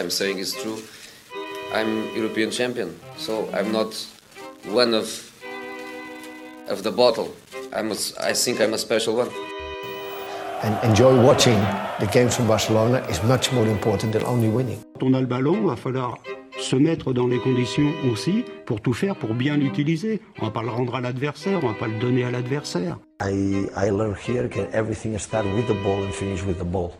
I'm saying is true. I'm European champion, so I'm not one of of the bottle. I'm a, I think I'm a special one. And enjoy watching the games from Barcelona is much more important than only winning. Quand on a le ballon, il va falloir se mettre dans les conditions aussi pour tout faire pour bien l'utiliser. On va pas le rendre à l'adversaire, on va pas le donner à l'adversaire. I, I learned here that everything starts with the ball and finish with the ball.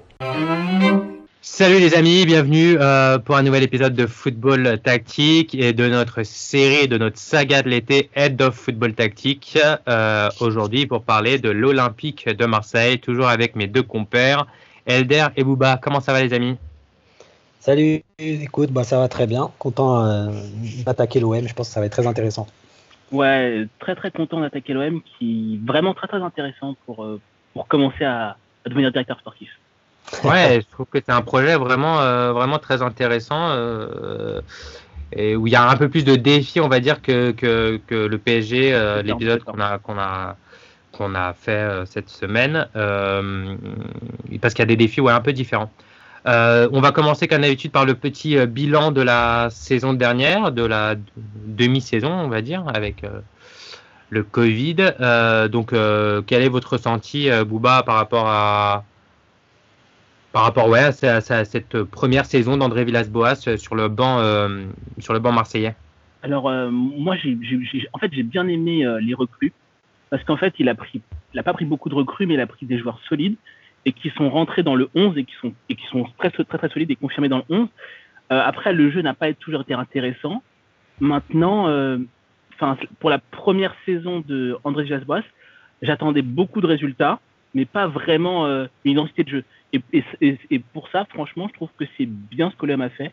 Salut les amis, bienvenue euh, pour un nouvel épisode de Football Tactique et de notre série, de notre saga de l'été Head of Football Tactique. Euh, Aujourd'hui pour parler de l'Olympique de Marseille, toujours avec mes deux compères, Elder et Bouba. Comment ça va les amis? Salut, écoute, bah, ça va très bien. Content euh, d'attaquer l'OM, je pense que ça va être très intéressant. Ouais, très très content d'attaquer l'OM, qui est vraiment très très intéressant pour, euh, pour commencer à, à devenir directeur sportif. Ouais, je trouve que c'est un projet vraiment, euh, vraiment très intéressant euh, et où il y a un peu plus de défis, on va dire, que, que, que le PSG, euh, l'épisode qu'on a, qu'on a, qu'on a fait cette semaine, parce qu'il y a des défis ouais, un peu différents. On va commencer comme d'habitude par le petit bilan de la saison dernière, de la demi-saison, on va dire, avec le Covid. Donc, quel est votre ressenti, Bouba, par rapport à par rapport ouais, à, cette première saison d'André Villas-Boas euh, sur le banc euh, sur le banc marseillais Alors euh, moi, j'ai- en fait, j'ai bien aimé les recrues parce qu'en fait, il a pas pris beaucoup de recrues, mais il a pris des joueurs solides et qui sont rentrés dans le 11 et qui sont et qui sont très très très solides et confirmés dans le 11. Euh, après, le jeu n'a pas toujours été intéressant. Maintenant, pour la première saison de André Villas-Boas, j'attendais beaucoup de résultats, mais pas vraiment une identité de jeu. Et, et, et- et pour ça, franchement, je trouve que c'est bien ce que l'OM a fait.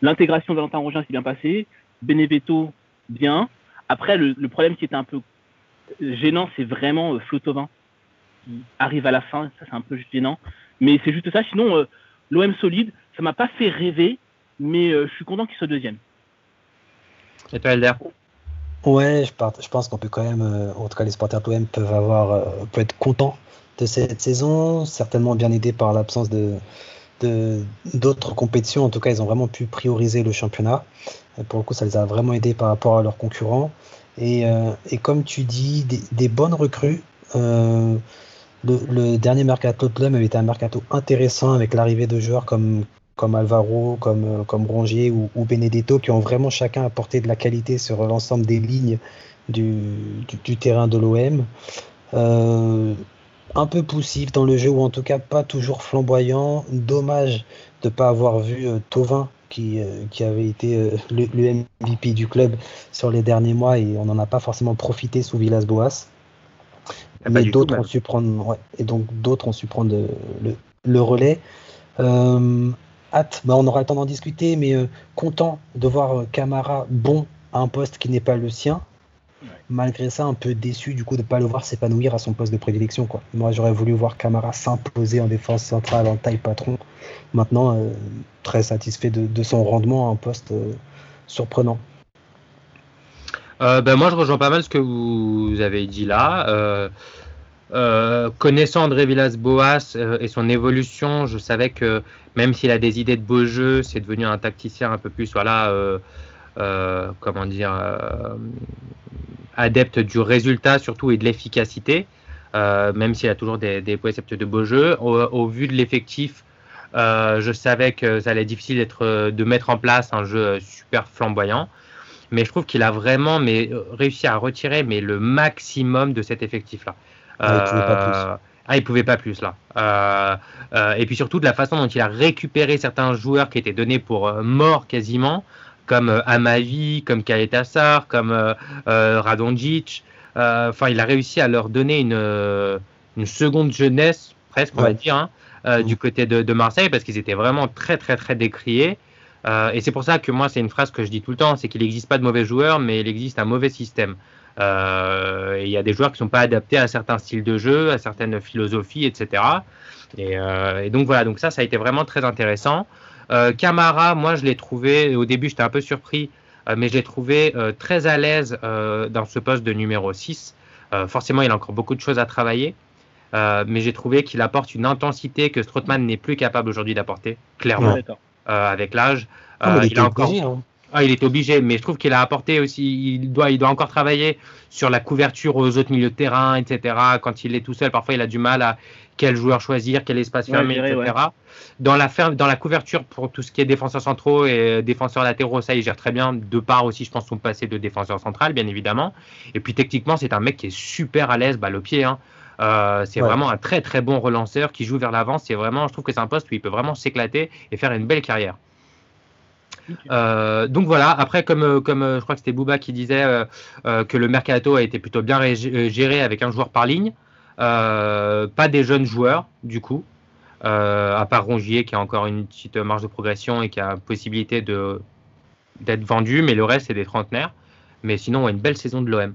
L'intégration de Valentin Rogin s'est bien passée. Benevento, bien. Après, le, le problème qui était un peu gênant, c'est vraiment euh, Flotovin qui arrive à la fin. Ça, c'est un peu gênant. Mais c'est juste ça. Sinon, euh, l'OM solide, ça m'a pas fait rêver, mais euh, je suis content qu'il soit deuxième. Et toi, Elder? Ouais, je, part- je pense qu'on peut quand même, euh, en tout cas les supporters de l'OM peuvent avoir, euh, peuvent être contents de cette saison, certainement bien aidés par l'absence de d'autres compétitions. En tout cas, ils ont vraiment pu prioriser le championnat. Et pour le coup, ça les a vraiment aidés par rapport à leurs concurrents. Et, euh, et comme tu dis, des, bonnes recrues. Euh, le, dernier mercato de l'OM avait été un mercato intéressant avec l'arrivée de joueurs comme comme Alvaro, comme, euh, comme Rongier ou, Benedetto, qui ont vraiment chacun apporté de la qualité sur l'ensemble des lignes du, terrain de l'OM. Euh, un peu poussif dans le jeu, ou en tout cas pas toujours flamboyant. Dommage de ne pas avoir vu euh, Tovin, qui, euh, qui avait été euh, le, le MVP du club sur les derniers mois, et on n'en a pas forcément profité sous Villas-Boas. Ah, Mais d'autres ont su prendre, ouais, et donc d'autres ont su prendre le, relais. Hâte, bah, on aura le temps d'en discuter, mais content de voir Camara bon à un poste qui n'est pas le sien. Malgré ça, un peu déçu du coup de ne pas le voir s'épanouir à son poste de prédilection. Moi, j'aurais voulu voir Camara s'imposer en défense centrale, en taille patron. Maintenant, euh, très satisfait de, son rendement à un poste euh, surprenant. Euh, ben moi, je rejoins pas mal ce que vous avez dit là. Connaissant André Villas-Boas et son évolution, je savais que même s'il a des idées de beau jeu, c'est devenu un tacticien un peu plus, voilà, comment dire, adepte du résultat surtout et de l'efficacité. Euh, même s'il a toujours des, des préceptes de beau jeu. Au, au vu de l'effectif, euh, je savais que ça allait être difficile d'être, de mettre en place un jeu super flamboyant mais je trouve qu'il a vraiment mais, euh, réussi à retirer mais, le maximum de cet effectif-là. Ah. Euh, Ah, il pouvait pas plus là. Euh, euh, et puis surtout de la façon dont il a récupéré certains joueurs qui étaient donnés pour euh, morts quasiment, comme euh, Amavi, comme Kaletassar, comme euh, euh, Radonjic. Enfin, il a réussi à leur donner une, une seconde jeunesse, presque, on va dire, hein, du côté de, de Marseille, parce qu'ils étaient vraiment très, très, très décriés. Euh, et c'est pour ça que moi, c'est une phrase que je dis tout le temps, c'est qu'il n'existe pas de mauvais joueurs, mais il existe un mauvais système. Euh, il y a des joueurs qui sont pas adaptés à certains styles de jeu, à certaines philosophies, etc. Et, euh, et donc voilà, donc ça, ça a été vraiment très intéressant. Euh, Camara, moi, je l'ai trouvé, au début, j'étais un peu surpris, euh, mais je l'ai trouvé euh, très à l'aise dans ce poste de numéro 6. Euh, forcément, il a encore beaucoup de choses à travailler. Mais j'ai trouvé qu'il apporte une intensité que Strootman n'est plus capable aujourd'hui d'apporter, clairement. Avec l'âge. Ah, il, a encore. Hein. Ah, il est obligé, mais je trouve qu'il a apporté aussi, il doit, il doit encore travailler sur la couverture aux autres milieux de terrain, etc. Quand il est tout seul, parfois il a du mal à quel joueur choisir, quel espace fermé, etc. Dans, la dans la couverture pour tout ce qui est défenseurs centraux et défenseurs latéraux, ça il gère très bien. De part aussi, je pense, son passé de défenseur central, bien évidemment. Et puis techniquement, c'est un mec qui est super à l'aise, balle au pied. Hein. Euh, c'est vraiment un très très bon relanceur qui joue vers l'avant. C'est vraiment, je trouve que c'est un poste où il peut vraiment s'éclater et faire une belle carrière. Euh, donc voilà, après, comme, euh, euh, je crois que c'était Bouba qui disait que le mercato a été plutôt bien géré avec un joueur par ligne, pas des jeunes joueurs du coup, à part Rongier qui a encore une petite marge de progression et qui a possibilité d'être vendu, mais le reste c'est des trentenaires. Mais sinon, une belle saison de l'OM.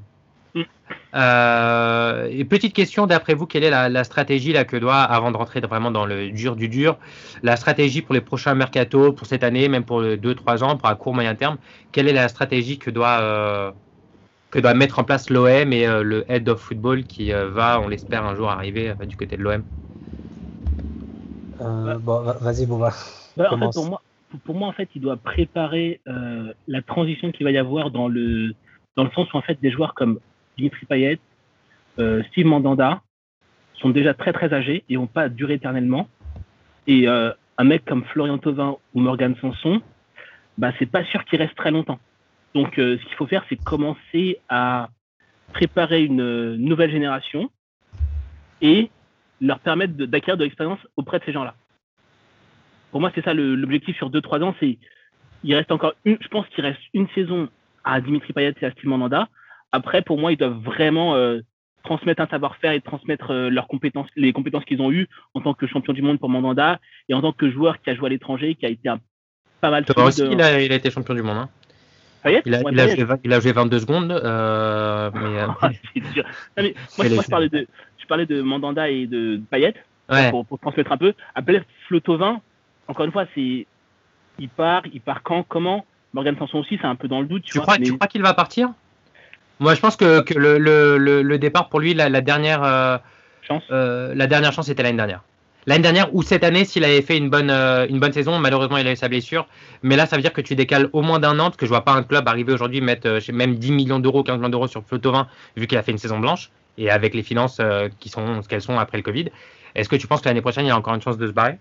Euh, et petite question, d'après vous, quelle est la, stratégie là, que doit, avant de rentrer vraiment dans le dur du dur, la stratégie pour les prochains mercato, pour cette année, même pour 2-3 ans, pour un court moyen terme, quelle est la stratégie que doit, euh, que doit mettre en place l'OM et euh, le head of football qui va, on l'espère, un jour arriver du côté de l'OM Bon, vas-y, bon, va. Bah, en fait, pour, moi, pour moi, en fait, il doit préparer la transition qu'il va y avoir dans le, dans le sens où, en fait, des joueurs comme Dimitri Payet, euh, Steve Mandanda sont déjà très très âgés et n'ont pas duré éternellement. Et euh, un mec comme Florian Thauvin ou Morgan Sanson, bah, c'est pas sûr qu'il reste très longtemps. Donc euh, ce qu'il faut faire, c'est commencer à préparer une nouvelle génération et leur permettre d'acquérir de, l'expérience auprès de ces gens-là. Pour moi, c'est ça l'objectif sur 2-3 ans. Il reste encore une, je pense qu'il reste une saison à Dimitri Payet et à Steve Mandanda après, pour moi, ils doivent vraiment euh, transmettre un savoir-faire et transmettre euh, leurs compétences, les compétences qu'ils ont eues en tant que champion du monde pour Mandanda et en tant que joueur qui a joué à l'étranger, qui a été pas mal. Aussi, il, a, il, a, été champion du monde. Hein. il, a, il, a joué, il, a, joué, 22 secondes. Euh, mais, moi, je, parlais de, je parlais de Mandanda et de Payet pour, pour, transmettre un peu. Après, Flotovin, encore une fois, c'est il part, il part quand, comment? Morgan Sanson aussi, c'est un peu dans le doute. Tu, crois, tu crois qu'il va partir? Moi, je pense que, que le, le, le, départ pour lui, la, la dernière euh, chance, euh, la dernière chance était l'année dernière. L'année dernière ou cette année, s'il avait fait une bonne, euh, une bonne saison, malheureusement, il a eu sa blessure. Mais là, ça veut dire que tu décales au moins d'un an, parce que je vois pas un club arriver aujourd'hui mettre même 10 millions d'euros, 15 millions d'euros sur Flotovin, vu qu'il a fait une saison blanche, et avec les finances qui sont ce qu'elles sont après le Covid. Est-ce que tu penses que l'année prochaine, il y a encore une chance de se barrer?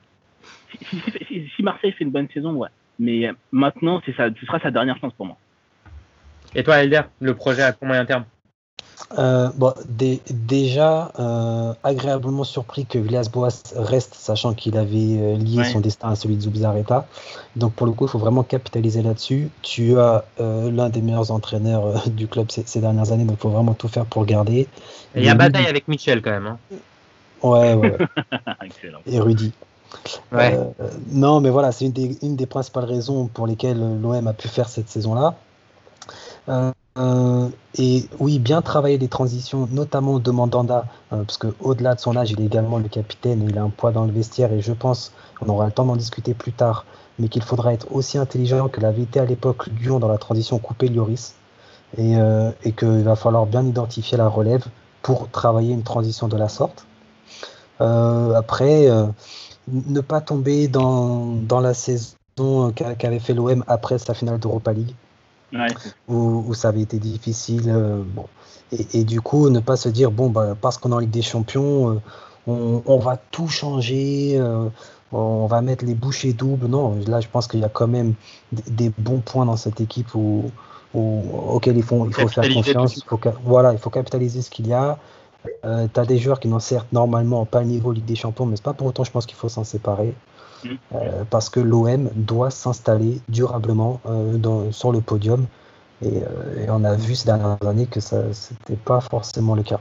Si, Marseille fait une bonne saison, ouais. Mais maintenant, ça, ce sera sa dernière chance pour moi. Et toi, Elder, le projet à court moyen terme euh, bon, déjà, euh, agréablement surpris que Villas-Boas reste, sachant qu'il avait euh, lié son destin à celui de Zubizarreta. Donc, pour le coup, il faut vraiment capitaliser là-dessus. Tu as l'un des meilleurs entraîneurs du club ces, dernières années, donc il faut vraiment tout faire pour le garder. il y a bataille avec Michel quand même. Hein. Ouais, ouais. Et Rudy. non, mais voilà, c'est une des, une des principales raisons pour lesquelles l'OM a pu faire cette saison-là. Euh, et oui, bien travailler les transitions, notamment de Mandanda, euh, parce qu'au-delà de son âge, il est également le capitaine et il a un poids dans le vestiaire. Et je pense, on aura le temps d'en discuter plus tard, mais qu'il faudra être aussi intelligent que l'avait été à l'époque Lyon dans la transition coupé Lloris. Et, euh, et qu'il va falloir bien identifier la relève pour travailler une transition de la sorte. après, ne pas tomber dans, dans la saison qu'avait fait l'OM après sa finale d'Europa League où, ça avait été difficile. Euh, bon. Et, du coup, ne pas se dire, bon, bah, parce qu'on est en Ligue des Champions, euh, on, va tout changer, euh, on va mettre les bouchées doubles. Non, là, je pense qu'il y a quand même des, bons points dans cette équipe où, auxquels il faut, il faut faire confiance. Il faut, voilà, il faut capitaliser ce qu'il y a. tu as des joueurs qui n'ont certes normalement pas le niveau Ligue des Champions, mais c'est pas pour autant, je pense qu'il faut s'en séparer. Euh, parce que l'OM doit s'installer durablement euh, sur le podium. Et, euh, et, on a vu ces dernières années que ça n'était pas forcément le cas.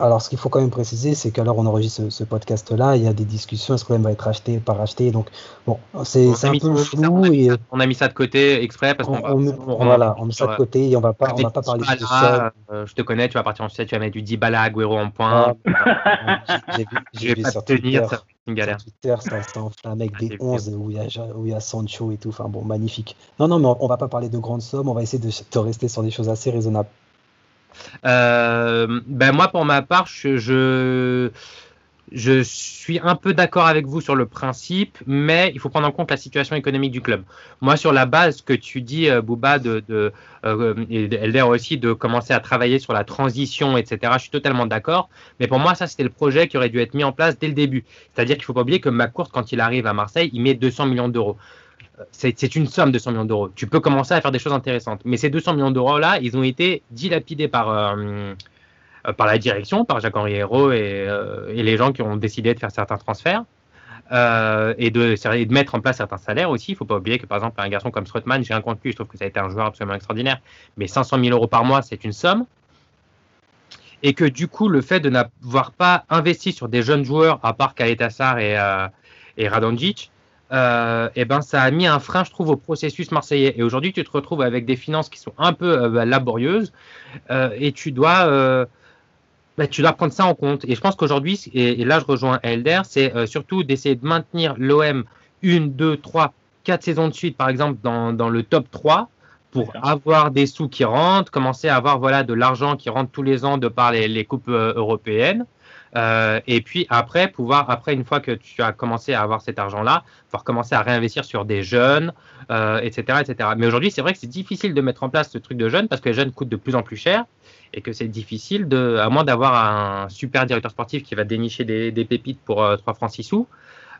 Alors, ce qu'il faut quand même préciser, c'est qu'alors on enregistre ce, podcast-là, il y a des discussions, est-ce que va être acheté, pas racheté? Donc, bon, c'est un peu flou. Et... On a mis ça de côté exprès parce qu'on va. voilà, on met ça de côté et on va pas, on va pas parler de ça. je te connais, tu vas partir en Suède, tu vas mettre du Dybala, Agüero en point. Ah, J'ai vu, sur Twitter, une galère. Sur Twitter, ça s'enflamme avec des 11 où il, y a, où il y a Sancho et tout. Enfin bon, magnifique. Non, non, mais on, on va pas parler de grandes sommes, on va essayer de, de rester sur des choses assez raisonnables. Euh, ben moi, pour ma part, je, je suis un peu d'accord avec vous sur le principe, mais il faut prendre en compte la situation économique du club. Moi, sur la base que tu dis, euh, Bouba, de, euh, et Elder aussi, de commencer à travailler sur la transition, etc., je suis totalement d'accord. Mais pour moi, ça, c'était le projet qui aurait dû être mis en place dès le début. C'est-à-dire qu'il ne faut pas oublier que McCourt, quand il arrive à Marseille, il met 200 millions d'euros. C'est une somme de 100 millions d'euros. Tu peux commencer à faire des choses intéressantes. Mais ces 200 millions d'euros-là, ils ont été dilapidés par... Euh, euh, par la direction, par Jacques-Henri Hérault euh, et, les gens qui ont décidé de faire certains transferts. Et, de, de, mettre en place certains salaires aussi. Il ne faut pas oublier que, par exemple, un garçon comme Strootman, j'ai un compte lui, je trouve que ça a été un joueur absolument extraordinaire, mais 500 000 euros par mois, c'est une somme. Et que du coup, le fait de n'avoir pas investi sur des jeunes joueurs, à part Kaletassar et, et Radonjic, euh, et ben ça a mis un frein, je trouve, au processus marseillais. Et aujourd'hui, tu te retrouves avec des finances qui sont un peu laborieuses et tu dois bah, tu dois prendre ça en compte. Et je pense qu'aujourd'hui, et, là je rejoins Elder, c'est euh, surtout d'essayer de maintenir l'OM une, deux, trois, quatre saisons de suite, par exemple, dans, dans le top 3 pour avoir des sous qui rentrent, commencer à avoir voilà, de l'argent qui rentre tous les ans de par les, les coupes euh, européennes. Euh, et puis après, pouvoir, après, une fois que tu as commencé à avoir cet argent-là, pouvoir commencer à réinvestir sur des jeunes, euh, etc., etc. Mais aujourd'hui, c'est vrai que c'est difficile de mettre en place ce truc de jeunes parce que les jeunes coûtent de plus en plus cher et que c'est difficile, à moins d'avoir un super directeur sportif qui va dénicher des, des pépites pour 3 euh, francs 6 sous.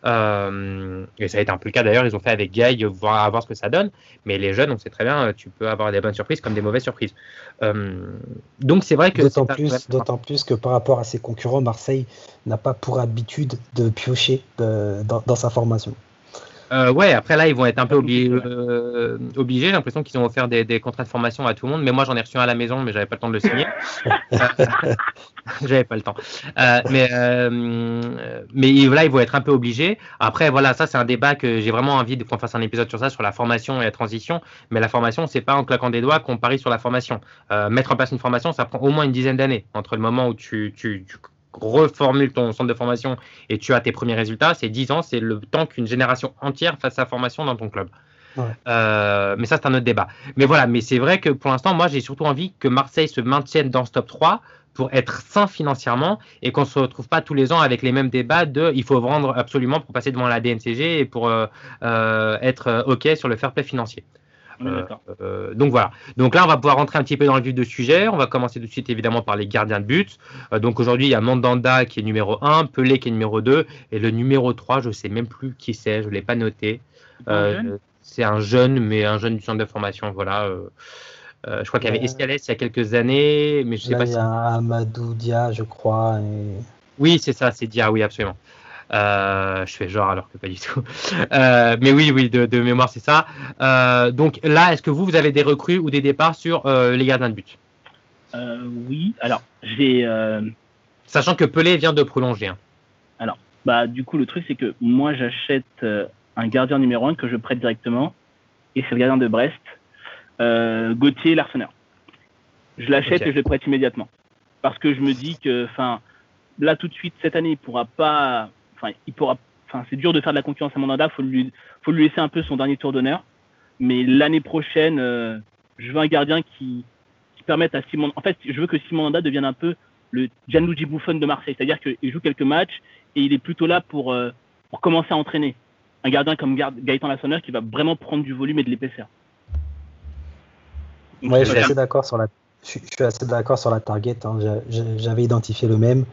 Euh, et ça a été un peu le cas d'ailleurs, ils ont fait avec Guy, voir, voir ce que ça donne. Mais les jeunes, on sait très bien, tu peux avoir des bonnes surprises comme des mauvaises surprises. Euh, donc c'est vrai que. D'autant plus, d'autant plus que par rapport à ses concurrents, Marseille n'a pas pour habitude de piocher euh, dans sa formation. Euh, ouais, après là, ils vont être un peu obligés. Euh, obligés. J'ai l'impression qu'ils ont offert des, contrats de formation à tout le monde. Mais moi, j'en ai reçu un à la maison, mais j'avais pas le temps de le signer. j'avais pas le temps. Euh, mais euh, mais là, ils vont être un peu obligés. Après, voilà, ça, c'est un débat que j'ai vraiment envie qu'on fasse un épisode sur ça, sur la formation et la transition. Mais la formation, c'est pas en claquant des doigts qu'on parie sur la formation. Euh, mettre en place une formation, ça prend au moins une dizaine d'années entre le moment où tu, tu, tu reformule ton centre de formation et tu as tes premiers résultats, c'est 10 ans, c'est le temps qu'une génération entière fasse sa formation dans ton club. Euh, mais ça, c'est un autre débat. Mais voilà, mais c'est vrai que pour l'instant, moi, j'ai surtout envie que Marseille se maintienne dans ce top 3 pour être sain financièrement et qu'on ne se retrouve pas tous les ans avec les mêmes débats de il faut vendre absolument pour passer devant la DNCG et pour euh, euh, être OK sur le fair play financier. Euh, euh, donc voilà. Donc là, on va pouvoir rentrer un petit peu dans le vif du sujet. On va commencer tout de suite évidemment par les gardiens de but. Euh, donc aujourd'hui, il y a Mandanda qui est numéro 1, Pelé qui est numéro 2 et le numéro 3, je sais même plus qui c'est, je l'ai pas noté. c'est un jeune, mais un jeune du centre de formation. Voilà. je crois qu'il y avait Escalès il y a quelques années, mais je sais pas. Il y a Amadou Dia, je crois. Oui, c'est ça, c'est Dia, oui, absolument. Euh, je fais genre alors que pas du tout. Euh, mais oui, oui, de, mémoire, c'est ça. Euh, donc là, est-ce que vous, vous avez des recrues ou des départs sur les gardiens de but? Oui, alors j'ai. Sachant que Pelé vient de prolonger. Hein. Alors, bah, du coup, le truc, c'est que moi, j'achète un gardien numéro 1 que je prête directement, et c'est le gardien de Brest, Gauthier Larsonneur. Je l'achète et je le prête immédiatement. Parce que je me dis que, enfin, là, tout de suite, cette année, il pourra pas enfin, il pourra, enfin, c'est dur de faire de la concurrence à Mandanda. Faut lui, faut lui laisser un peu son dernier tour d'honneur. Mais l'année prochaine, euh, je veux un gardien qui, qui permette à Simon. En fait, je veux que Simon Mandanda devienne un peu le Gianluigi Buffon de Marseille, c'est-à-dire qu'il joue quelques matchs et il est plutôt là pour euh, pour commencer à entraîner. Un gardien comme Gaëtan Lassonneur qui va vraiment prendre du volume et de l'épaisseur. Ouais, je suis assez d'accord sur la. Je suis assez d'accord sur la target. Hein. J'avais identifié le même.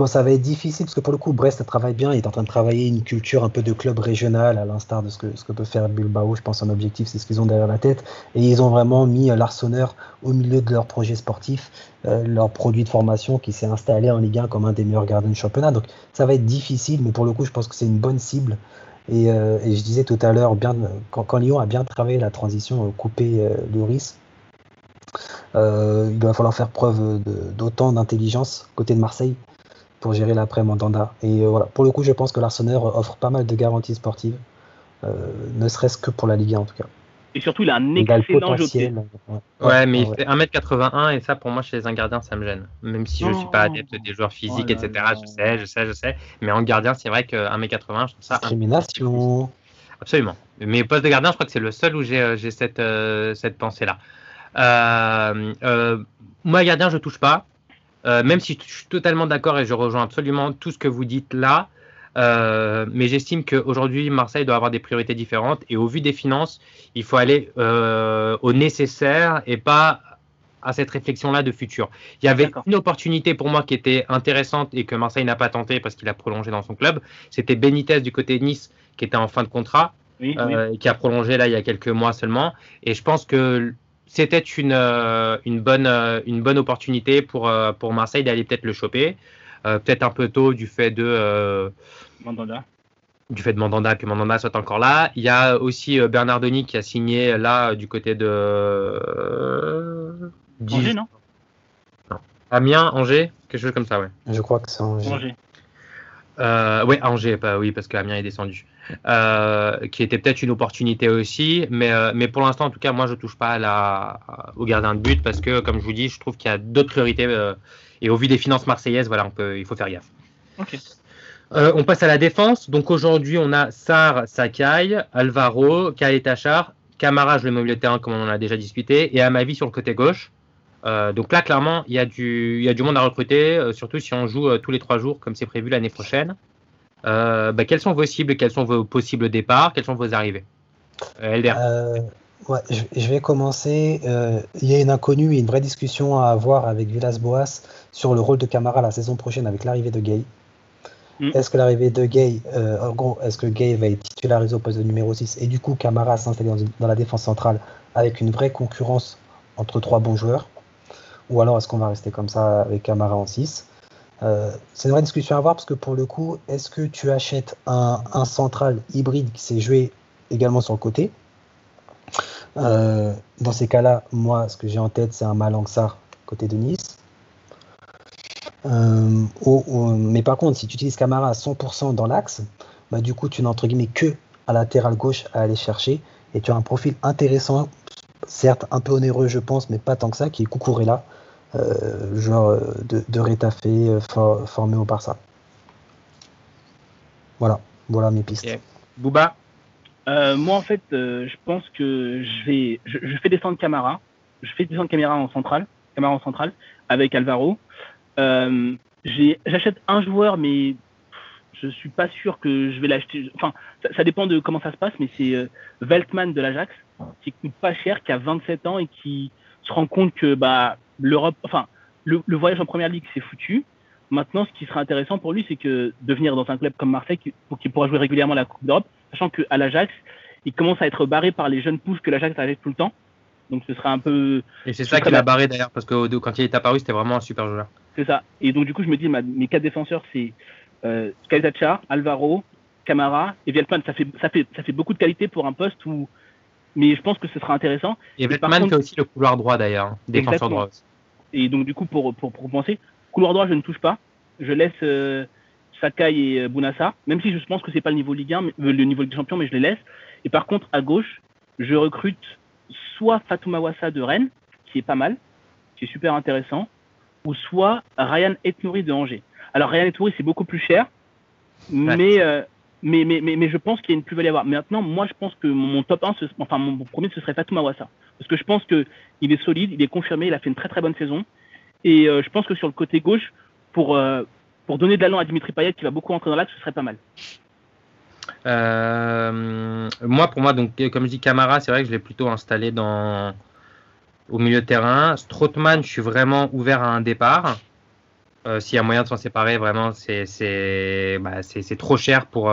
Bon, ça va être difficile parce que pour le coup, Brest travaille bien. Il est en train de travailler une culture un peu de club régional, à l'instar de ce que, peut faire Bilbao. Je pense un objectif, c'est ce qu'ils ont derrière la tête. Et ils ont vraiment mis euh, l'Arseneur au milieu de leur projet sportif, euh, leur produit de formation qui s'est installé en Ligue 1 comme un des meilleurs gardiens du championnat. Donc ça va être difficile, mais pour le coup, je pense que c'est une bonne cible. Et, euh, je disais tout à l'heure, quand, Lyon a bien travaillé la transition euh, coupé euh, Loris, il va falloir faire preuve d'autant d'intelligence côté de Marseille pour gérer l'après-Mandanda. Et euh, voilà, pour le coup, je pense que l'Arseneur offre pas mal de garanties sportives, euh, ne serait-ce que pour la Ligue 1 en tout cas. Et surtout, il a un excellent jeu Ouais, mais il fait 1m81 et ça, pour moi, chez les gardiens, ça me gêne. Même si je ne suis pas adepte des joueurs physiques, oh etc. Je sais, je sais, je sais. Mais en gardien, c'est vrai que 1m80, je trouve ça. Discrimination. Absolument. Mais poste de gardien, je crois que c'est le seul où j'ai euh, cette, cette pensée-là. moi, gardien, je touche pas. Même si je suis totalement d'accord et je rejoins absolument tout ce que vous dites là, mais j'estime qu'aujourd'hui, Marseille doit avoir des priorités différentes et au vu des finances, il faut aller au nécessaire et pas à cette réflexion-là de futur. Il y avait une opportunité pour moi qui était intéressante et que Marseille n'a pas tenté parce qu'il a prolongé dans son club. C'était Benitez du côté de Nice qui était en fin de contrat, euh, qui a prolongé là il y a quelques mois seulement. Et je pense que c'était une, euh, une, bonne, euh, une bonne opportunité pour, pour Marseille d'aller peut-être le choper. peut-être un peu tôt du fait de... Mandanda du fait de Mandanda que Mandanda soit encore là. Il y a aussi Bernard Denis qui a signé là du côté de Angers, non? Amiens, Angers, quelque chose comme ça, ouais. Je crois que c'est Angers. Angers. Euh, oui, Angers, pas, oui, parce qu'Amiens est descendu. Euh, qui était peut-être une opportunité aussi, mais, euh, mais pour l'instant, en tout cas, moi, je touche pas à la, au gardien de but parce que, comme je vous dis, je trouve qu'il y a d'autres priorités et au vu des finances marseillaises, voilà, on peut, il faut faire gaffe. on passe à la défense. Donc aujourd'hui, on a Sar, Sakai, Alvaro, Kaetachar, Camara, je le mets au milieu de terrain comme on en a déjà discuté, et Amavi sur le côté gauche. Euh, donc là, clairement, il y, a du, il y a du monde à recruter, euh, surtout si on joue euh, tous les trois jours comme c'est prévu l'année prochaine. Bah, quels sont vos cibles, quels sont vos possibles départs, quelles sont vos arrivées Elder ouais, je, vais commencer. il y a une inconnue et une vraie discussion à avoir avec Villas-Boas sur le rôle de Camara la saison prochaine avec l'arrivée de Gay. Mm. Est-ce que l'arrivée de Gay, en gros, est-ce que Gay va être titularisé au poste de numéro 6 et du coup Camara s'installer dans, dans la défense centrale avec une vraie concurrence entre trois bons joueurs? Ou alors est-ce qu'on va rester comme ça avec Camara en 6 euh, C'est une vraie discussion à avoir parce que pour le coup, est-ce que tu achètes un, central hybride qui s'est joué également sur le côté? Euh, Dans ces cas-là, moi, ce que j'ai en tête, c'est un Malangsar côté de Nice. Euh, mais par contre, si tu utilises Camara à 100% dans l'axe, bah, du coup, tu n'as entre guillemets que à latéral gauche à aller chercher et tu as un profil intéressant, certes un peu onéreux, je pense, mais pas tant que ça, qui est Cucurella, euh, genre euh, de, de Rétafé euh, formé au Barça. Voilà, voilà mes pistes. Bouba Moi, en fait, je pense que je vais, je, fais descendre Camara, je fais descendre Camara en centrale, Camara en centrale avec Alvaro. J'achète un joueur, mais je suis pas sûr que je vais l'acheter. Enfin, ça, dépend de comment ça se passe, mais c'est Veltman de l'Ajax qui coûte pas cher, qui a 27 ans et qui se rend compte que bah l'Europe, enfin, le, voyage en première ligue, c'est foutu. Maintenant, ce qui serait intéressant pour lui, c'est que de venir dans un club comme Marseille, pour qu'il pourra jouer régulièrement la Coupe d'Europe, sachant qu'à l'Ajax, il commence à être barré par les jeunes pousses que l'Ajax avait tout le temps. Donc ce serait un peu. Et c'est ça qui l'a barré d'ailleurs, parce que quand il est apparu, c'était vraiment un super joueur. C'est ça. Et donc du coup, je me dis, mes quatre défenseurs, c'est euh, Alvaro, Camara et Vielpan. Ça fait, ça, fait, ça fait beaucoup de qualité pour un poste où. Mais je pense que ce sera intéressant. Et Vielpan fait aussi le couloir droit d'ailleurs, défenseur droit. Et donc, du coup, pour, pour, pour penser, couloir droit, je ne touche pas. Je laisse euh, Sakai et euh, Bounassa, même si je pense que c'est pas le niveau Ligue 1, mais, euh, le niveau Ligue des Champions, mais je les laisse. Et par contre, à gauche, je recrute soit Fatouma Wassa de Rennes, qui est pas mal, qui est super intéressant, ou soit Ryan Etnouri de Angers. Alors, Ryan Etnouri, c'est beaucoup plus cher, mais, euh, mais, mais, mais, mais, je pense qu'il y a une plus-value à avoir. Maintenant, moi, je pense que mon, top 1, enfin, mon premier, ce serait Fatouma Wassa. Parce que je pense qu'il est solide, il est confirmé, il a fait une très très bonne saison. Et euh, je pense que sur le côté gauche, pour, euh, pour donner de l'allant à Dimitri Payet, qui va beaucoup rentrer dans l'axe, ce serait pas mal. Euh, moi, pour moi, donc, comme je dis, Camara, c'est vrai que je l'ai plutôt installé dans, au milieu de terrain. Strootman, je suis vraiment ouvert à un départ. S'il y a moyen de s'en séparer, vraiment, c'est bah, trop cher pour,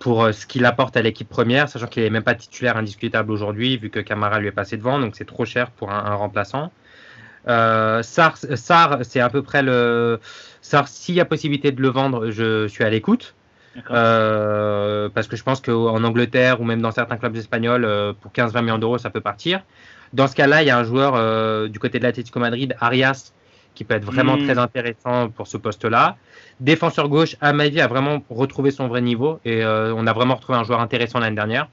pour euh, ce qu'il apporte à l'équipe première, sachant qu'il n'est même pas titulaire indiscutable aujourd'hui, vu que Camara lui est passé devant, donc c'est trop cher pour un, remplaçant. Euh, Sar, c'est à peu près le. Sar, s'il y a possibilité de le vendre, je suis à l'écoute. Euh, parce que je pense qu'en Angleterre ou même dans certains clubs espagnols, euh, pour 15-20 millions d'euros, ça peut partir. Dans ce cas-là, il y a un joueur du côté de l'Atlético Madrid, Arias, qui peut être vraiment hmm. très intéressant pour ce poste-là. Défenseur gauche, Amadi a vraiment retrouvé son vrai niveau et euh, on a vraiment retrouvé un joueur intéressant l'année dernière.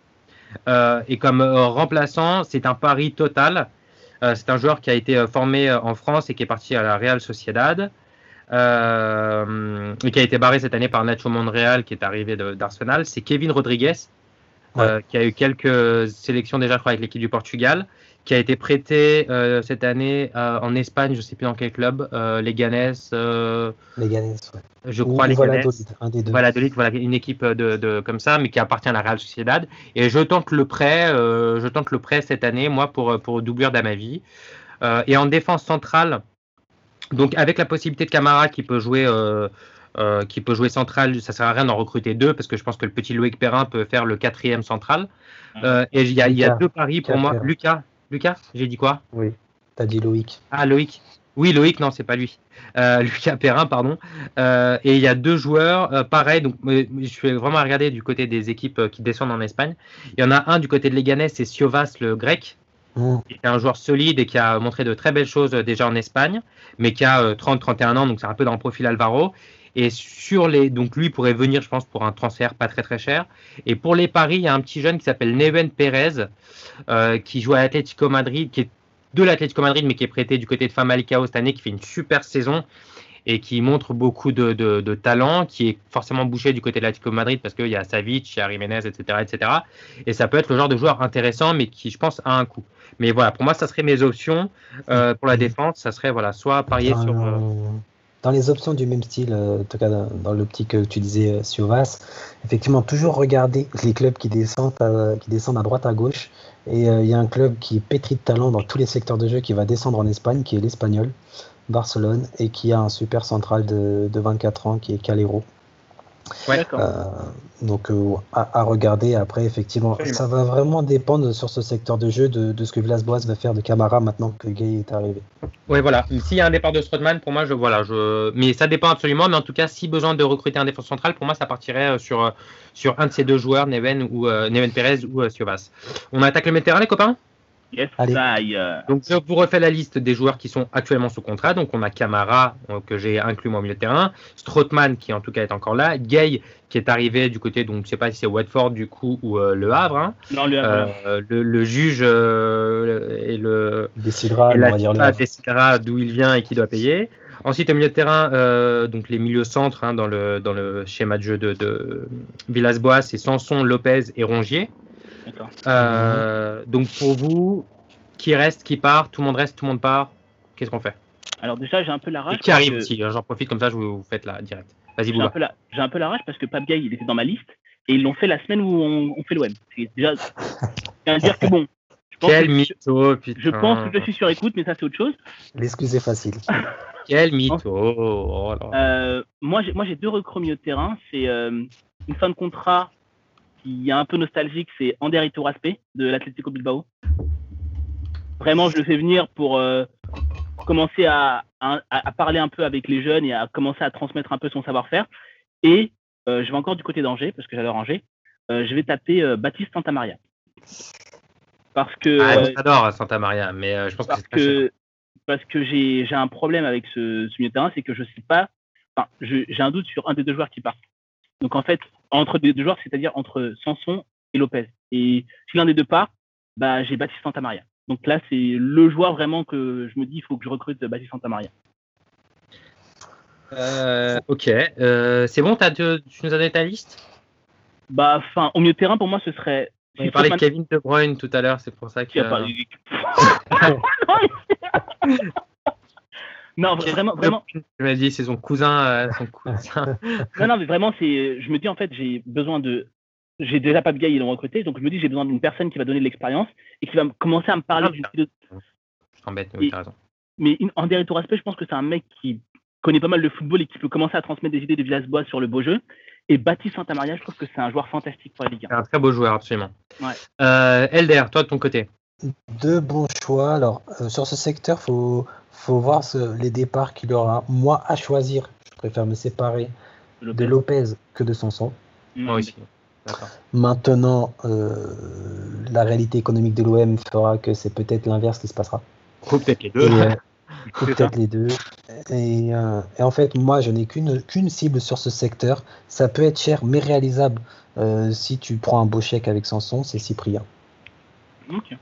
Euh, et comme euh, remplaçant, c'est un pari total. c'est un joueur qui a été formé en France et qui est parti à la Real Sociedad. et qui a été barré cette année par Nacho Monreal qui est arrivé d'Arsenal. C'est Kevin Rodriguez, qui a eu quelques sélections déjà, je crois, avec l'équipe du Portugal, qui a été prêté euh, cette année euh, en Espagne, je ne sais plus dans quel club, euh, les Ganes. les Ganes, ouais. Je crois les Ganes. un des deux. Voilà, voilà, une équipe de, de, comme ça, mais qui appartient à la Real Sociedad. Et je tente le prêt, je tente le prêt cette année, moi, pour, pour doublure d'Amavi. et en défense centrale, donc avec la possibilité de Camara qui peut jouer. qui peut jouer central, ça sert à rien d'en recruter deux parce que je pense que le petit Loïc Perrin peut faire le quatrième central. et il y a deux paris pour moi. Lucas, Lucas J'ai dit quoi? Oui, t'as dit Loïc. Ah, Loïc. Oui, Loïc, non, c'est pas lui. Euh, Lucas Perrin, pardon. Euh, et il y a deux joueurs, euh, pareil, donc je vais vraiment regarder du côté des équipes qui descendent en Espagne. Il y en a un du côté de Leganés, c'est Siovas, le grec, mmh. qui est un joueur solide et qui a montré de très belles choses déjà en Espagne, mais qui a 30-31 ans, donc c'est un peu dans le profil Alvaro. Et sur les, donc lui pourrait venir, je pense, pour un transfert pas très très cher. Et pour les paris, il y a un petit jeune qui s'appelle Neven Pérez, euh, qui joue à l'Atlético Madrid, qui est de l'Atlético Madrid, mais qui est prêté du côté de Famalicao cette année, qui fait une super saison et qui montre beaucoup de, de, talent, qui est forcément bouché du côté de l'Atlético Madrid parce qu'il y a Savic, il y a Jiménez, etc., etc. Et ça peut être le genre de joueur intéressant, mais qui, je pense, a un coût. Mais voilà, pour moi, ça serait mes options euh, pour la défense. Ça serait voilà, soit parier sur. Euh, dans les options du même style, euh, en tout cas dans, l'optique que tu disais, euh, Siovas, effectivement, toujours regarder les clubs qui descendent à, droite, à gauche. Et euh, il y a un club qui est pétri de talent dans tous les secteurs de jeu qui va descendre en Espagne, qui est l'Espagnol, Barcelone, et qui a un super central de 24 ans qui est Calero. Ouais, donc à, regarder après, effectivement, ça va vraiment dépendre sur ce secteur de jeu de, ce que Villas-Boas va faire de Camara maintenant que Gay est arrivé. Oui, voilà. S'il y a un départ de Strootman, pour moi, je voilà, je. Mais ça dépend absolument. Mais en tout cas, si besoin de recruter un défenseur central, pour moi, ça partirait euh, sur sur un de ces deux joueurs, Neven ou euh, Neven Perez ou euh, Siovas. On attaque le terrain, les copains? Yes, Donc je vous refais la liste des joueurs qui sont actuellement sous contrat. Donc on a Camara que j'ai inclus moi au milieu de terrain, Strootman qui en tout cas est encore là, Gay qui est arrivé du côté donc je sais pas si c'est Watford du coup ou euh, le Havre. Hein. Non le Havre. Euh, le, juge euh, et le décidera, décidera d'où il vient et qui doit payer. Ensuite, au milieu de terrain, donc les milieux centres hein, dans, le, dans le schéma de jeu de, de Villas-Boas, c'est Sanson, Lopez et Rongier. Euh, donc pour vous, qui reste, qui part, tout le monde reste, tout le monde part, qu'est-ce qu'on fait? Alors déjà, j'ai un peu la rage. qui arrive aussi, hein, j'en profite comme ça, je vous, faites la direct. Vas-y, J'ai un, peu la, j'ai un peu la rage parce que Pape Gay, il était dans ma liste et ils l'ont fait la semaine où on, fait l'OM. C'est déjà, à dire que bon. Je pense Quel mytho, putain. Je pense que je suis sur écoute, mais ça c'est autre chose. L'excuse est facile. Quel mytho. Oh euh, moi, j'ai, moi, j'ai deux recrues milieu de terrain. C'est euh, une fin de contrat qui est un peu nostalgique, c'est Ander Iturraspe de l'Atlético Bilbao. Vraiment, je le fais venir pour euh, commencer à, parler un peu avec les jeunes et à commencer à transmettre un peu son savoir-faire. Et euh, je vais encore du côté d'Angers, parce que j'adore Angers. Euh, je vais taper Baptiste Santamaria. Parce que. Ah, j'adore Santa Maria, mais je pense parce que Parce que j'ai un problème avec ce, ce milieu de terrain, c'est que je sais pas. Enfin, j'ai un doute sur un des deux joueurs qui partent. Donc en fait, entre deux joueurs, c'est-à-dire entre Sanson et Lopez. Et si l'un des deux part, bah, j'ai Baptiste Santamaria. Donc là, c'est le joueur vraiment que je me dis, il faut que je recrute Baptiste Santamaria. Euh, ok. Euh, c'est bon, as, tu, nous as donné ta liste? Bah, enfin, au milieu de terrain, pour moi, ce serait. On parlait de Kevin De Bruyne tout à l'heure, c'est pour ça que. Non, vraiment, vraiment. Je m'as dit, c'est son cousin, euh, son cousin. non, non, mais vraiment, c'est. Je me dis en fait, j'ai besoin de. J'ai déjà pas de gars, ils l'ont recruté, donc je me dis, j'ai besoin d'une personne qui va donner de l'expérience et qui va commencer à me parler ah, d'une Je t'embête, oui, t'as raison. Mais en dernier tour aspect, je pense que c'est un mec qui connaît pas mal le football et qui peut commencer à transmettre des idées de Villas-Bois sur le beau jeu. Et Baptiste Santamaria, je trouve que c'est un joueur fantastique pour la Ligue 1. C'est un très beau joueur, absolument. Ouais. Euh, Elder, toi de ton côté Deux bons choix. Alors, euh, sur ce secteur, faut faut voir les départs qu'il aura. Moi, à choisir, je préfère me séparer de Lopez que de Sanson. Moi aussi. Maintenant, euh, la réalité économique de l'OM fera que c'est peut-être l'inverse qui se passera. Ou peut-être les deux. Euh, peut-être les deux. Et, euh, et, en fait, moi, je n'ai qu'une qu'une cible sur ce secteur. Ça peut être cher, mais réalisable. si tu prends un beau chèque avec Sanson, c'est Cyprien. Ok.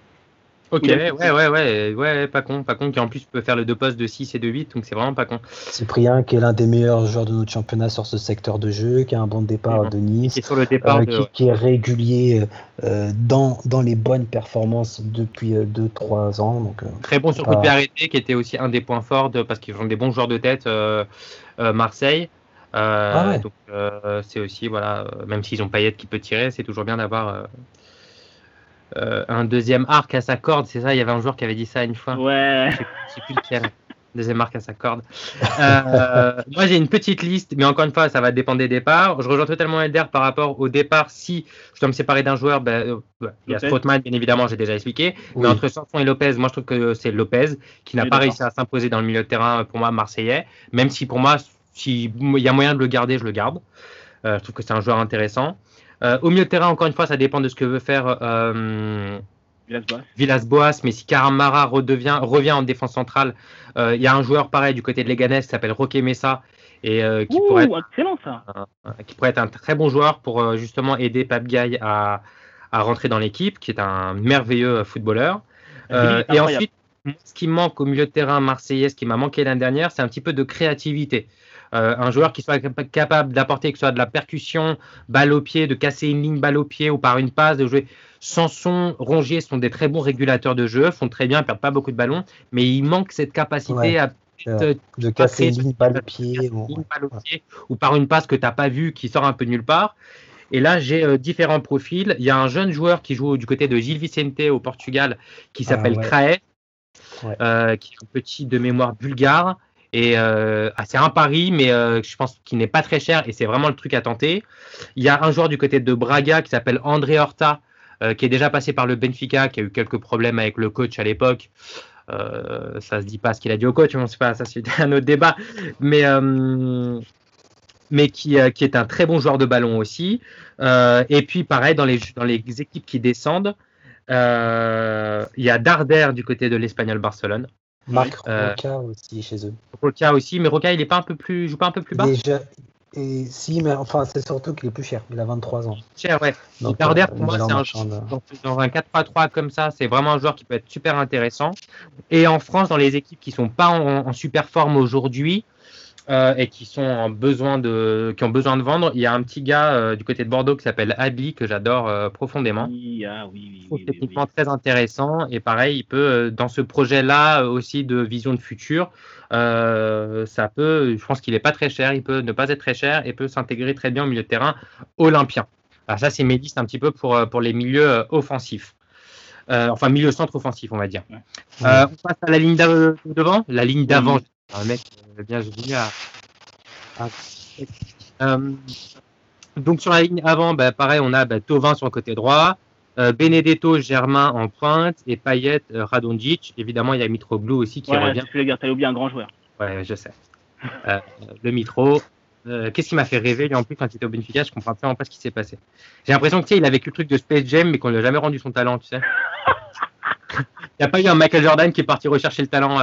Ok, ouais, ouais, ouais, ouais, pas con, pas con, qui en plus peut faire le deux postes de 6 et de 8, donc c'est vraiment pas con. Cyprien, qui est l'un des meilleurs joueurs de notre championnat sur ce secteur de jeu, qui a un bon départ Mhm. de Nice, Qui est sur le départ euh, de. qui, qui est régulier euh, dans, dans les bonnes performances depuis 2-3 ans. Donc, euh, Très bon sur coup de pied arrêté, qui était aussi un des points forts de, parce qu'ils ont des bons joueurs de tête, euh, euh, Marseille. Euh, Ah ouais. Donc euh, c'est aussi, voilà, euh, même s'ils ont Payet qui peut tirer, c'est toujours bien d'avoir euh, un deuxième arc à sa corde. C'est ça, il y avait un joueur qui avait dit ça une fois. Ouais. Je sais- je sais plus lequel. Deuxième marque à sa corde. Euh, moi, j'ai une petite liste, mais encore une fois, ça va dépendre des départs. Je rejoins totalement Elder par rapport au départ. Si je dois me séparer d'un joueur, ben, euh, il y a Lopez. Strootman, bien évidemment, j'ai déjà expliqué. Oui. Mais entre Sanson et Lopez, moi, je trouve que c'est Lopez qui n'a pas réussi à s'imposer dans le milieu de terrain, pour moi, marseillais. Même si pour moi, s'il y a moyen de le garder, je le garde. Euh, je trouve que c'est un joueur intéressant. Euh, au milieu de terrain, encore une fois, ça dépend de ce que veut faire euh, Villas-Boas. Villas-Boas, mais si Caramara redevient, revient en défense centrale, euh, il y a un joueur pareil du côté de Leganés qui s'appelle Roque Messa et euh, qui, Ouh, pourrait être, excellent ça. qui pourrait être un très bon joueur pour justement aider Pape à, à rentrer dans l'équipe, qui est un merveilleux footballeur. Euh, et ensuite, ce qui manque au milieu de terrain marseillais, ce qui m'a manqué l'année dernière, c'est un petit peu de créativité. Euh, un joueur qui soit capa- capable d'apporter que ce soit de la percussion, balle au pied, de casser une ligne balle au pied ou par une passe, de jouer. Sanson, Rongier sont des très bons régulateurs de jeu, font très bien, perdent pas beaucoup de ballons, mais il manque cette capacité Ouais, à de casser une ligne balle au pied. bon, pied, ou par une passe que tu n'as pas vue qui sort un peu de nulle part. Et là, j'ai euh, différents profils. Il y a un jeune joueur qui joue du côté de Gil Vicente au Portugal qui Ah, s'appelle ouais. Crae, Ouais. euh, qui est un petit de mémoire bulgare. Et euh, ah, c'est un pari, mais euh, je pense qu'il n'est pas très cher et c'est vraiment le truc à tenter. Il y a un joueur du côté de Braga qui s'appelle André Horta, euh, qui est déjà passé par le Benfica, qui a eu quelques problèmes avec le coach à l'époque. Ça se dit pas ce qu'il a dit au coach, on ça c'est un autre débat. Mais, qui, est un très bon joueur de ballon aussi. Et puis pareil, dans les, dans les équipes qui descendent, il y a Darder du côté de l'Espagnol Barcelone. Marc Euh, Roca aussi chez eux. Roca aussi, mais Roca il est pas un peu plus, joue pas un peu plus bas. Déjà, et si, mais enfin, c'est surtout qu'il est plus cher. Il a 23 ans. Cher, ouais. Donc, Darder, euh, pour moi, c'est un euh, dans, dans un 4-3-3 comme ça, c'est vraiment un joueur qui peut être super intéressant. Et en France, dans les équipes qui sont pas en, en super forme aujourd'hui euh, et qui sont en besoin de, qui ont besoin de vendre, il y a un petit gars euh, du côté de Bordeaux qui s'appelle Abi que j'adore euh, profondément. Oui, ah, oui, oui, Je trouve oui, techniquement oui. très intéressant et pareil, il peut dans ce projet-là aussi de vision de futur, ça peut, je pense qu'il est pas très cher, il peut ne pas être très cher et peut s'intégrer très bien au milieu de terrain olympien. Alors ça, c'est mes listes un petit peu pour, pour les milieux offensifs. Enfin, milieu centre offensif, on va dire. Ouais. On passe à la ligne d'av- devant, la ligne d'avant. Un mec euh, bien venu à. à- Euh, donc sur la ligne avant, bah, pareil, on a bah, Tovin sur le côté droit, euh, Benedetto, Germain en pointe et Payet, euh, Radonjic. Évidemment, il y a Mitroglou aussi qui Voilà, revient. voulais dire, t'as oublié un grand joueur. Ouais, je sais. Le Mitro. Qu'est-ce qui m'a fait rêver lui en plus quand il était au Benfica? Je comprends absolument pas ce qui s'est passé. J'ai l'impression que tu sais, il a vécu le truc de Space Jam, mais qu'on lui a jamais rendu son talent, tu sais. Il n'y a pas eu un Michael Jordan qui est parti rechercher le talent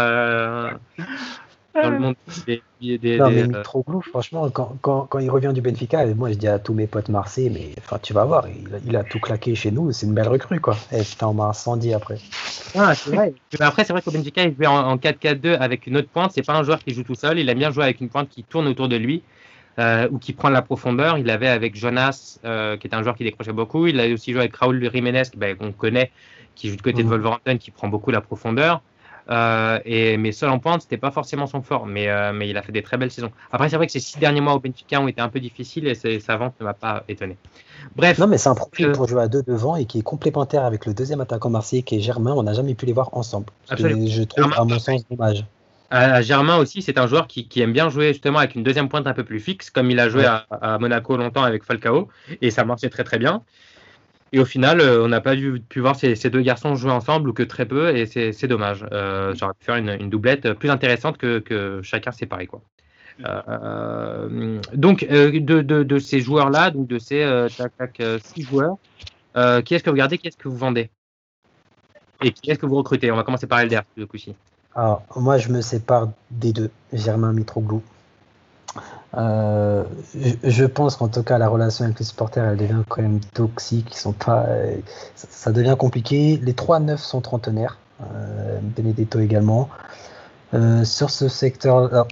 dans le monde des, des- des- Non, mais euh, Mitroglou, franchement, quand, quand, quand il revient du Benfica, et moi je dis à tous mes potes Marseille, mais enfin, tu vas voir, il, a- il a tout claqué chez nous, c'est une belle recrue, quoi. Et putain, on m'a incendie après. Ah, c'est vrai. Mais après, c'est vrai qu'au Benfica, il jouait en, en 4-4-2 avec une autre pointe. C'est pas un joueur qui joue tout seul. Il aime bien jouer avec une pointe qui tourne autour de lui euh, ou qui prend de la profondeur. Il l'avait avec Jonas, euh, qui est un joueur qui décrochait beaucoup. Il a aussi joué avec Raúl Jiménez, ben, qu'on connaît, qui joue du côté de Mhm. Wolverhampton, qui prend beaucoup la profondeur. Euh, et, mais seul en pointe, c'était pas forcément son fort. Mais, euh, mais il a fait des très belles saisons. Après, c'est vrai que ces six derniers mois au Benfica ont été un peu difficiles et sa vente ne m'a pas étonné. Bref, Non, mais c'est un profil Euh, pour jouer à deux devant et qui est complémentaire avec le deuxième attaquant marseillais qui est Germain. On n'a jamais pu les voir ensemble. Absolument. je trouve, Germain, à mon sens, dommage. À Germain aussi, c'est un joueur qui, qui aime bien jouer justement avec une deuxième pointe un peu plus fixe, comme il a joué Ouais. à, à Monaco longtemps avec Falcao, et ça marchait très très bien. Et au final, euh, on n'a pas dû, pu voir ces, ces deux garçons jouer ensemble ou que très peu, et c'est dommage. Euh, J'aurais pu faire une, une doublette plus intéressante que, que chacun séparé. Quoi. Euh, donc, euh, de, de, de ces joueurs-là, donc de ces euh, tac, tac, six joueurs, euh, qui est-ce que vous gardez, qui est-ce que vous vendez? Et qui est-ce que vous recrutez? On va commencer par Elder, ce coup-ci. Alors, moi, je me sépare des deux, Germain Mitroglou. Euh, je pense qu'en tout cas, la relation avec les supporters, elle devient quand même toxique. Ils sont pas, ça devient compliqué. Les 3-9 sont trentenaires. Euh, Benedetto également. Euh, sur ce secteur,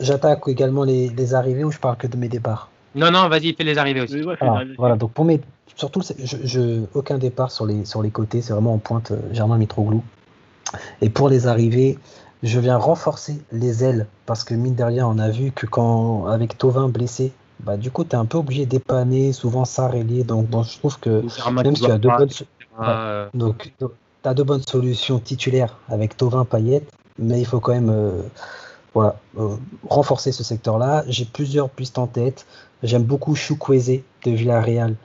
j'attaque également les, arrivées ou je parle que de mes départs? Non, non, vas-y, fais les arrivées aussi. Ah, voilà, donc pour mes, surtout, je, aucun départ sur les, sur les côtés, c'est vraiment en pointe Germain Mitroglou. Et pour les arrivées, je viens renforcer les ailes parce que mine de rien, on a vu que quand avec Tovin blessé, bah du coup tu es un peu obligé d'épaner souvent Sarelli donc, donc je trouve que même si tu as deux bonnes donc, as deux bonnes solutions titulaires avec Tovin Payet, mais il faut quand même euh, voilà, euh, renforcer ce secteur-là. J'ai plusieurs pistes en tête. J'aime beaucoup Chukwueze de Villarreal,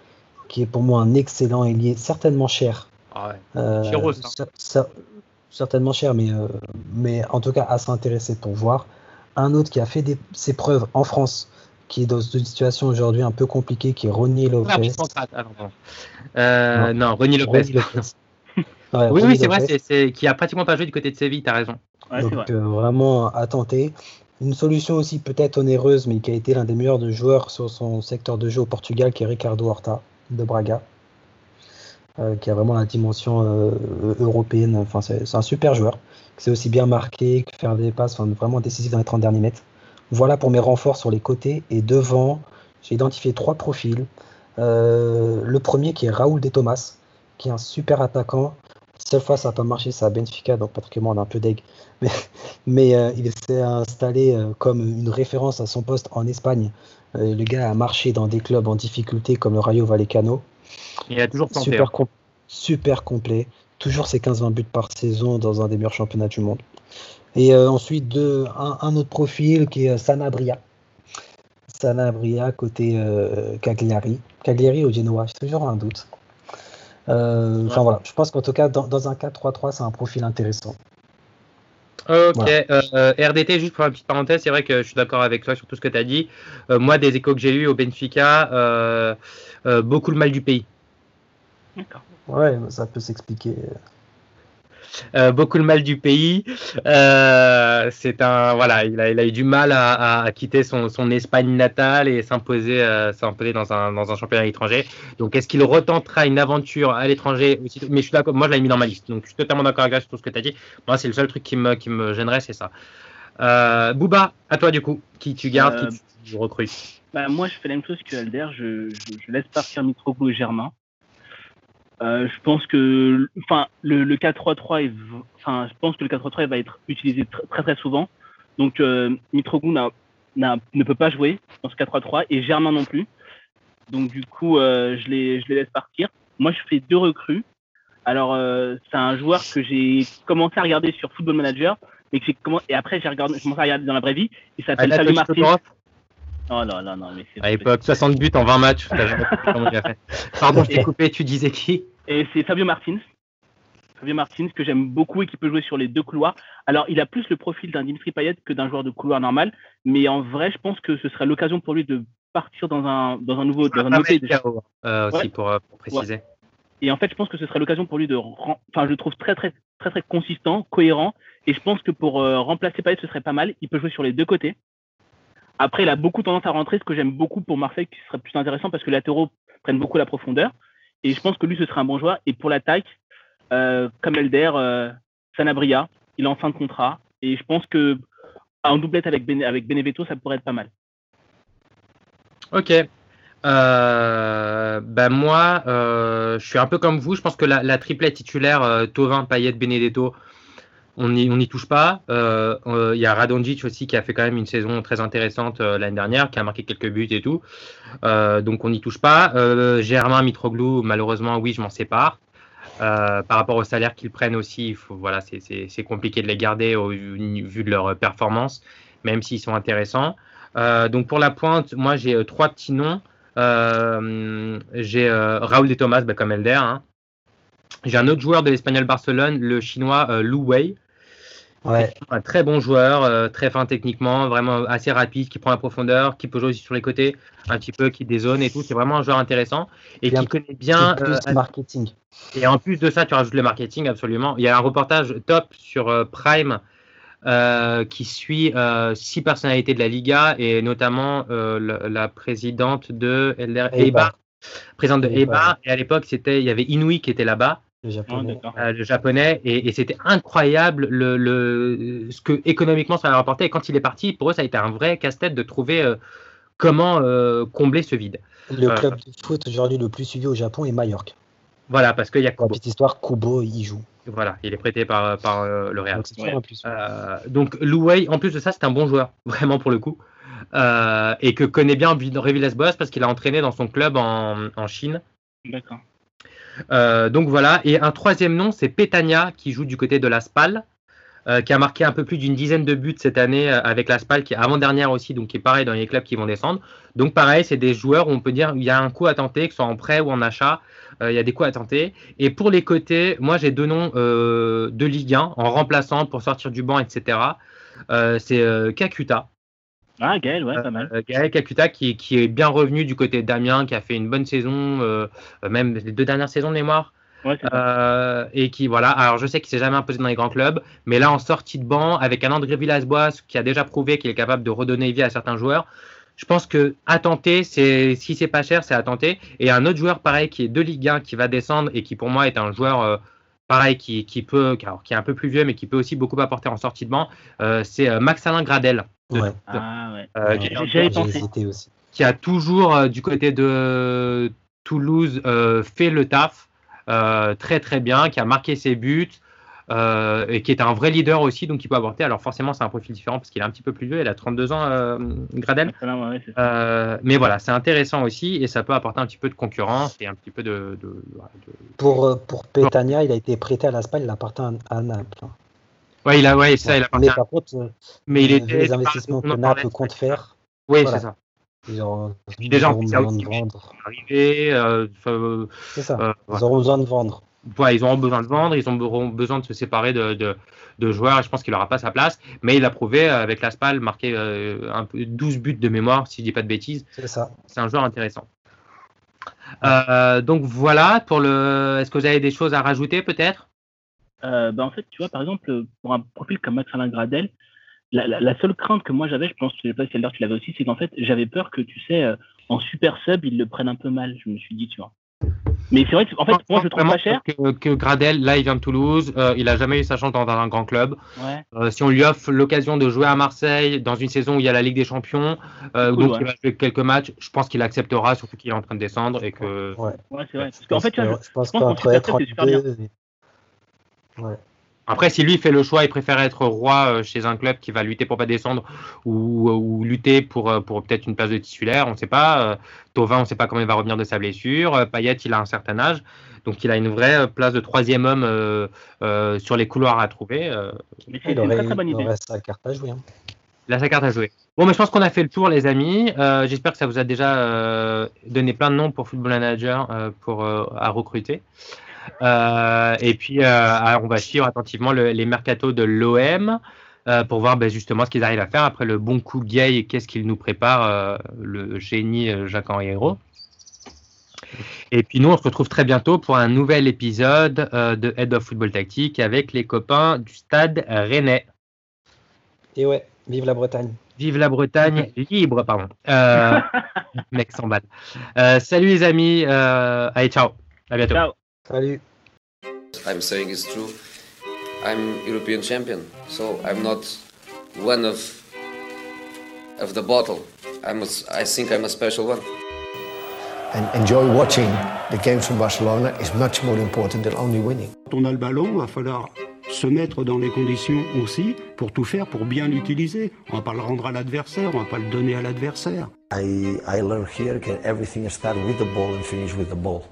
qui est pour moi un excellent ailier, certainement cher. Ah ouais. Euh, ça, certainement cher, mais, euh, mais en tout cas à s'intéresser pour voir. Un autre qui a fait ses preuves en France, qui est dans une situation aujourd'hui un peu compliquée, qui est Ronnie Lopez. Euh, non, Ronnie Lopez. oui, oui, c'est vrai, c'est qui a pratiquement pas joué du côté de Séville, tu as raison. Donc euh, vraiment à tenter. Une solution aussi peut-être onéreuse, mais qui a été l'un des meilleurs de joueurs sur son secteur de jeu au Portugal, qui est Ricardo Horta de Braga. Euh, qui a vraiment la dimension euh, européenne. Enfin, c'est un super joueur. C'est aussi bien marqué, que faire des passes, vraiment décisif dans les 30 derniers mètres. Voilà pour mes renforts sur les côtés. Et devant, j'ai identifié trois profils. Euh, le premier qui est Raoul De Thomas, qui est un super attaquant. Cette fois, ça n'a pas marché, ça a Benfica, donc Patrick on est un peu deg. Mais, mais il s'est installé comme une référence à son poste en Espagne. le gars a marché dans des clubs en difficulté comme le Rayo Vallecano. Il a toujours Super, hein. super complet. Toujours ses 15-20 buts par saison dans un des meilleurs championnats du monde. Et euh, ensuite, un, autre profil qui est euh, Sanabria. Sanabria côté euh, Cagliari. Cagliari au Genoa, j'ai toujours un doute. Enfin voilà, je pense qu'en tout cas, dans, un 4-3-3, c'est un profil intéressant. Ok, RDT, juste pour une petite parenthèse, c'est vrai que je suis d'accord avec toi sur tout ce que tu as dit. moi, des échos que j'ai eus au Benfica, beaucoup le mal du pays. D'accord. Ouais, ça peut s'expliquer. Euh, beaucoup le mal du pays. Euh, c'est un voilà, il a, il a, eu du mal à, quitter son, son, Espagne natale et s'imposer euh, dans un, dans un championnat étranger. Donc, est-ce qu'il retentera une aventure à l'étranger Mais je suis d'accord. Moi, je l'ai mis dans ma liste. Donc, je suis totalement d'accord avec tout ce que tu as dit. Moi, c'est le seul truc qui me, qui me gênerait, c'est ça. Bouba, à toi du coup, qui tu gardes, qui tu recrutes? bah, Moi, je fais la même chose que Alder. Je, je, laisse partir Mitroglou et Germain. Euh, je pense que, enfin, le, le 4-3-3 enfin, je pense que le 4-3-3 va être utilisé très très souvent. Donc, euh, Mitroglou ne peut pas jouer dans ce 4-3-3 et Germain non plus. Donc, du coup, euh, je, les, je les laisse partir. Moi, je fais deux recrues. Alors, euh, c'est un joueur que j'ai commencé à regarder sur Football Manager, mais que j'ai commencé, et après, j'ai regardé, j'ai commencé à regarder dans la vraie vie. Il s'appelle Fabio Martin. Oh non, non, non, mais c'est. À l'époque, 60 buts en 20 matchs. Pardon, je t'ai coupé, tu disais qui? Et c'est Fabio Martins. Fabio Martins, que j'aime beaucoup et qui peut jouer sur les deux couloirs. Alors, il a plus le profil d'un Dimitri Payet que d'un joueur de couloir normal, mais en vrai, je pense que ce serait l'occasion pour lui de partir dans un, dans un nouveau, dans un pays. Euh, aussi pour, euh, pour préciser. Et en fait, je pense que ce serait l'occasion pour lui de, enfin, je le trouve très, très, très, très consistant, cohérent. Et je pense que pour euh, remplacer Payet, ce serait pas mal. Il peut jouer sur les deux côtés. Après, il a beaucoup tendance à rentrer, ce que j'aime beaucoup pour Marseille, qui serait plus intéressant parce que les latéraux prennent beaucoup la profondeur. Et je pense que lui, ce serait un bon joueur. Et pour l'attaque, euh, comme Elder, euh, Sanabria, il est en fin de contrat. Et je pense que en doublette avec, avec Benevento, ça pourrait être pas mal. Ok. Euh, ben moi, je suis un peu comme vous. Je pense que la, la triplette titulaire, Tovin, Payet, Benedetto, on n'y touche pas. Euh, il y a Radonjic aussi qui a fait quand même une saison très intéressante euh, l'année dernière, qui a marqué quelques buts et tout. Euh, donc on n'y touche pas. Germain Mitroglou, malheureusement, oui, je m'en sépare. par rapport au salaire qu'ils prennent aussi, voilà, c'est compliqué de les garder au vu de leur performance, même s'ils sont intéressants. donc pour la pointe, moi j'ai trois petits noms. j'ai Raoul de Thomas, comme Elder. Hein. J'ai un autre joueur de l'Espagnol Barcelone, le chinois Lu Wei, Ouais. Un très bon joueur, euh, très fin techniquement, vraiment assez rapide, qui prend la profondeur, qui peut jouer aussi sur les côtés, un petit peu, qui dézone et tout. C'est vraiment un joueur intéressant et qui connaît bien. Plus euh, marketing. Et en plus de ça, tu rajoutes le marketing, absolument. Il y a un reportage top sur euh, Prime qui suit six personnalités de la Liga et notamment la, présidente de EBA, présidente de EBA. Et à l'époque, c'était il y avait Inouï qui était là-bas. Le japonais. le japonais et, c'était incroyable le, le, ce que économiquement ça a rapporté. Et quand il est parti, pour eux, ça a été un vrai casse-tête de trouver comment combler ce vide. Le club de foot aujourd'hui le plus suivi au Japon est Mallorca. Voilà, parce qu'il y a Kubo. Petite histoire, Kubo, il joue. Voilà, il est prêté par, par euh, le Real. Donc, euh, donc en plus de ça, c'est un bon joueur, vraiment pour le coup. Euh, et que connaît bien Revilas Boas parce qu'il a entraîné dans son club en, en Chine. D'accord. donc voilà, et un troisième nom, c'est Petania, qui joue du côté de la Spal. Euh, qui a marqué un peu plus d'une dizaine de buts cette année euh, avec la SPAL, qui est avant-dernière aussi, donc qui est pareil dans les clubs qui vont descendre. Donc pareil, c'est des joueurs où on peut dire il y a un coup à tenter, que ce soit en prêt ou en achat, euh, il y a des coups à tenter. Et pour les côtés, moi j'ai deux noms de Ligue 1 en remplaçant pour sortir du banc, etc. c'est Kakuta. Ah, Gaël, ouais, pas mal. Gaël Kakuta qui, qui, est bien revenu du côté d'Amiens, qui a fait une bonne saison, même les deux dernières saisons de mémoire. Euh, et qui, voilà, alors je sais qu'il s'est jamais imposé dans les grands clubs, mais là en sortie de banc, avec un André Villas-Boas qui a déjà prouvé qu'il est capable de redonner vie à certains joueurs, je pense que à tenter, c'est si c'est pas cher, c'est à tenter. Et un autre joueur pareil qui est de Ligue 1 qui va descendre et qui pour moi est un joueur euh, pareil qui, qui peut, qui est un peu plus vieux mais qui peut aussi beaucoup apporter en sortie de banc, euh, c'est Max Alain Gradel. Ouais. ah, ouais. qui, aussi. qui a toujours du côté de Toulouse fait le taf. Euh, très très bien, qui a marqué ses buts. Euh, et qui est un vrai leader aussi, donc il peut apporter. Alors forcément, c'est un profil différent parce qu'il est un petit peu plus vieux, il a 32 ans, euh, Gradel. mais voilà, c'est intéressant aussi et ça peut apporter un petit peu de concurrence et un petit peu de. Pour, pour Petania, il a été prêté à l'Aspagne, il appartient à Naples. Ouais, il a, ouais, ça, il Mais par contre, mais il était les investissements que Naples compte faire. Oui, c'est ça. Ils auront, déjà besoin de vendre. Euh, c'est ça. Euh, ils auront besoin de vendre. ils auront besoin de vendre, ils auront besoin de se séparer de, de, joueurs et je pense qu'il n'aura pas sa place. Mais il a prouvé euh, avec la SPAL, marqué un peu 12 buts de mémoire, si je dis pas de bêtises. C'est ça. C'est un joueur intéressant. donc voilà, pour le. Est-ce que vous avez des choses à rajouter peut-être? Bah, En fait, tu vois, par exemple, pour un profil comme Max Alain Gradel, la, seule crainte que moi j'avais, je pense que sais pas si tu l'avais aussi, c'est qu'en fait, j'avais peur que, tu sais, euh, en super sub, ils le prennent un peu mal. Je me suis dit, tu vois. Mais c'est vrai que, en fait, moi, je trouve pas cher. Que, Gradel, là, il vient de Toulouse. Euh, il a jamais eu sa chance dans un grand club. Ouais. Euh, si on lui offre l'occasion de jouer à Marseille dans une saison où il y a la Ligue des Champions, donc il va jouer quelques matchs, je pense qu'il acceptera, surtout qu'il est en train de descendre et que. Ouais, ouais c'est vrai. Parce qu'en fait, je, je pense qu'entre être super bien. Ouais. Après, si lui fait le choix, il préfère être roi euh, chez un club qui va lutter pour pas descendre ou, lutter pour, euh, pour peut-être une place de titulaire, on ne sait pas. Euh, Tovin, on ne sait pas comment il va revenir de sa blessure. Payet, il a un certain âge. Donc, il a une vraie place de troisième homme sur les couloirs à trouver. Mais c'est une très, très bonne idée. Il a sa carte à jouer. Hein. Il a sa carte à jouer. Bon, mais je pense qu'on a fait le tour, les amis. J'espère que ça vous a déjà donné plein de noms pour Football Manager pour, à recruter. Euh, et puis, euh, on va suivre attentivement les mercatos de l'OM. Euh, pour voir ben, justement ce qu'ils arrivent à faire après le bon coup gay et qu'est-ce qu'il nous prépare le génie Jacques-Henri Hérault. Et puis nous, on se retrouve très bientôt pour un nouvel épisode de Head of Football Tactique avec les copains du stade Rennais. Et ouais, vive la Bretagne. Vive la Bretagne libre, pardon. mec sans balle. salut les amis. allez, ciao. À bientôt. Ciao. Salut. I'm saying is true. I'm European champion, so I'm not one of of the bottle. I'm a, I think I'm a special one. And enjoy watching the games from Barcelona is much more important than only winning. Quand on a le ballon, il va falloir se mettre dans les conditions aussi pour tout faire pour bien l'utiliser. On va pas le rendre à l'adversaire, on va pas le donner à l'adversaire. I I learned here that everything starts with the ball and finish with the ball.